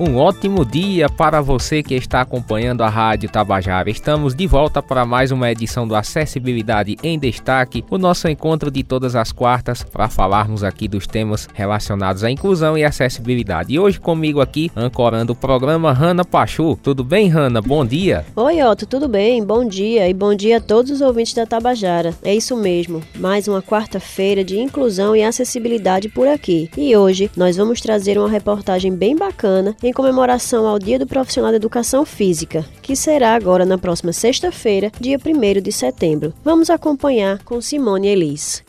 Um ótimo dia para você que está acompanhando a Rádio Tabajara. Estamos de volta para mais uma edição do Acessibilidade em Destaque, o nosso encontro de todas as quartas para falarmos aqui dos temas relacionados à inclusão e acessibilidade. E hoje comigo aqui, ancorando o programa, Hanna Pachu. Tudo bem, Hanna? Bom dia. Oi, Otto, tudo bem? Bom dia e bom dia a todos os ouvintes da Tabajara. É isso mesmo, mais uma quarta-feira de inclusão e acessibilidade por aqui. E hoje nós vamos trazer uma reportagem bem bacana em comemoração ao Dia do Profissional da Educação Física, que será agora na próxima sexta-feira, dia 1 de setembro. Vamos acompanhar com Simone Elis.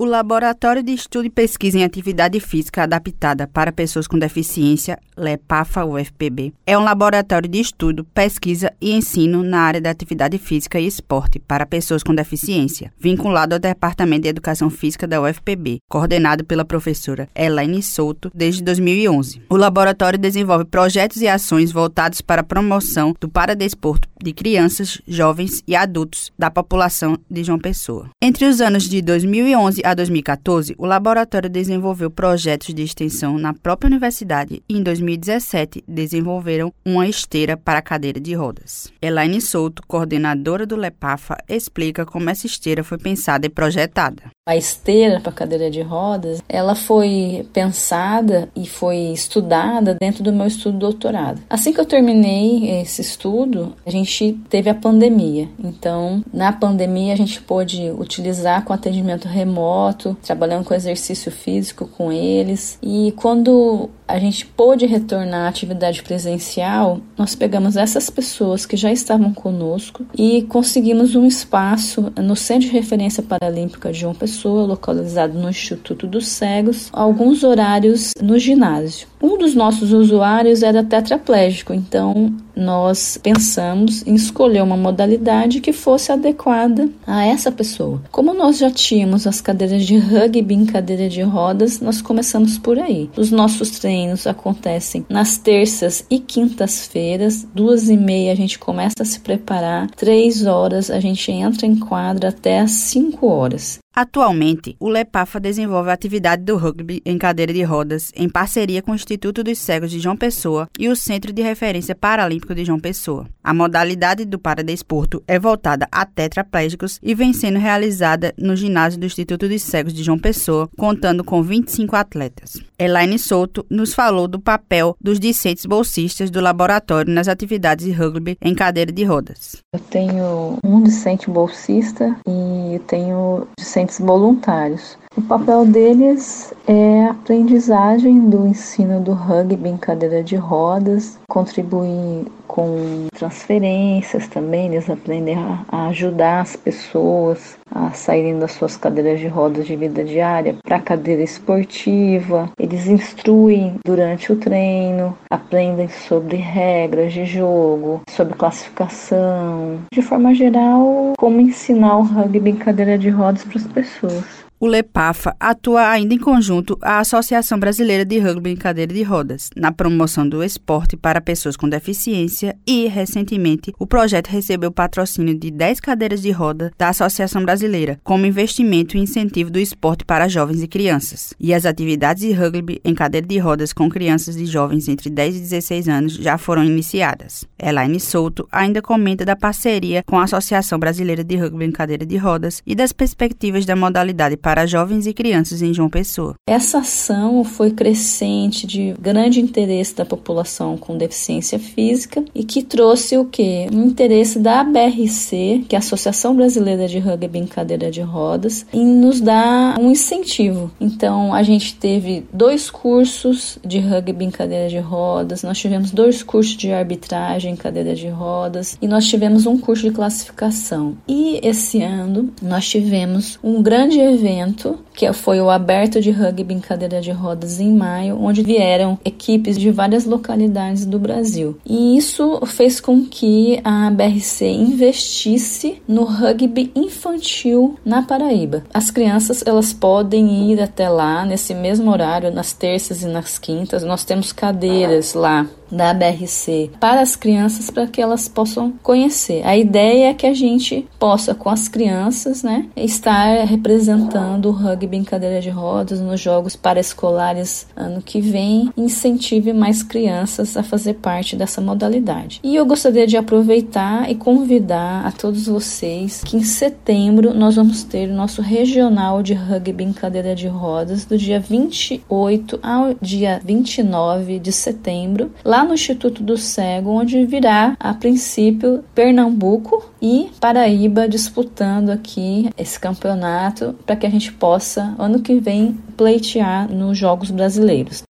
O Laboratório de Estudo e Pesquisa em Atividade Física Adaptada para Pessoas com Deficiência, LEPAFA UFPB, é um laboratório de estudo, pesquisa e ensino na área da atividade física e esporte para pessoas com deficiência, vinculado ao Departamento de Educação Física da UFPB, coordenado pela professora Elaine Souto desde 2011. O laboratório desenvolve projetos e ações voltados para a promoção do paradesporto de crianças, jovens e adultos da população de João Pessoa. Entre os anos de 2011 a 2014, o laboratório desenvolveu projetos de extensão na própria universidade e, em 2017, desenvolveram uma esteira para cadeira de rodas. Elaine Souto, coordenadora do LEPAFA, explica como essa esteira foi pensada e projetada. A esteira para cadeira de rodas, ela foi pensada e foi estudada dentro do meu estudo doutorado. Assim que eu terminei esse estudo, a gente teve a pandemia. Então, na pandemia, a gente pôde utilizar com atendimento remoto, trabalhando com exercício físico com eles. E quando a gente pôde retornar à atividade presencial, nós pegamos essas pessoas que já estavam conosco e conseguimos um espaço no Centro de Referência Paralímpica de João Pessoa, localizado no Instituto dos Cegos, alguns horários no ginásio. Um dos nossos usuários era tetraplégico, então nós pensamos em escolher uma modalidade que fosse adequada a essa pessoa. Como nós já tínhamos as cadeiras de rugby em cadeira de rodas, nós começamos por aí. Os nossos treinos acontecem nas terças e quintas-feiras, duas e meia a gente começa a se preparar, três horas a gente entra em quadra até às cinco horas. Atualmente, o LEPAFA desenvolve a atividade do rugby em cadeira de rodas em parceria com o Instituto dos Cegos de João Pessoa e o Centro de Referência Paralímpico de João Pessoa. A modalidade do paradesporto é voltada a tetraplégicos e vem sendo realizada no ginásio do Instituto dos Cegos de João Pessoa, contando com 25 atletas. Elaine Souto nos falou do papel dos discentes bolsistas do laboratório nas atividades de rugby em cadeira de rodas. Eu tenho um discente bolsista e tenho discente voluntários. O papel deles é a aprendizagem do ensino do rugby em cadeira de rodas, contribuir com transferências também, eles aprendem a, ajudar as pessoas a saírem das suas cadeiras de rodas de vida diária para a cadeira esportiva. Eles instruem durante o treino, aprendem sobre regras de jogo, sobre classificação, de forma geral, como ensinar o rugby em cadeira de rodas para as pessoas. O LEPAFA atua ainda em conjunto à Associação Brasileira de Rugby em Cadeira de Rodas, na promoção do esporte para pessoas com deficiência e, recentemente, o projeto recebeu patrocínio de 10 cadeiras de roda da Associação Brasileira, como investimento e incentivo do esporte para jovens e crianças. E as atividades de rugby em cadeira de rodas com crianças e jovens entre 10 e 16 anos já foram iniciadas. Elaine Souto ainda comenta da parceria com a Associação Brasileira de Rugby em Cadeira de Rodas e das perspectivas da modalidade para para jovens e crianças em João Pessoa. Essa ação foi crescente de grande interesse da população com deficiência física e que trouxe o que? Um interesse da ABRC, que é a Associação Brasileira de Rugby em Cadeira de Rodas, em nos dar um incentivo. Então, a gente teve dois cursos de rugby em cadeira de rodas, nós tivemos dois cursos de arbitragem em cadeira de rodas e nós tivemos um curso de classificação. E esse ano nós tivemos um grande evento evento, que foi o Aberto de Rugby em Cadeira de Rodas em maio, onde vieram equipes de várias localidades do Brasil. E isso fez com que a BRC investisse no rugby infantil na Paraíba. As crianças elas podem ir até lá nesse mesmo horário, nas terças e nas quintas. Nós temos cadeiras lá da BRC para as crianças para que elas possam conhecer. A ideia é que a gente possa, com as crianças, né, estar representando o rugby em cadeira de rodas nos Jogos Paraescolares ano que vem incentive mais crianças a fazer parte dessa modalidade. E eu gostaria de aproveitar e convidar a todos vocês que em setembro nós vamos ter o nosso regional de rugby em cadeira de rodas do dia 28 ao dia 29 de setembro, lá no Instituto do Cego, onde virá a princípio Pernambuco e Paraíba disputando aqui esse campeonato para que a gente possa ano que vem pleitear nos Jogos Brasileiros.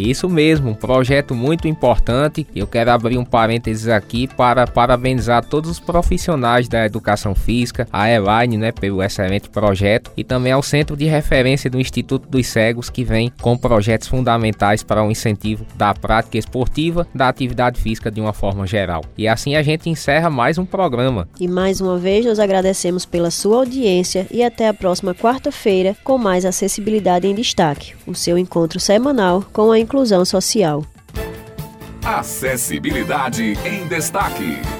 Isso mesmo, um projeto muito importante. Eu quero abrir um parênteses aqui para parabenizar todos os profissionais da educação física, a Elaine, né, pelo excelente projeto e também ao Centro de Referência do Instituto dos Cegos, que vem com projetos fundamentais para o incentivo da prática esportiva, da atividade física de uma forma geral. E assim a gente encerra mais um programa. E mais uma vez nós agradecemos pela sua audiência e até a próxima quarta-feira com mais acessibilidade em destaque, o seu encontro semanal com a inclusão social. Acessibilidade em destaque.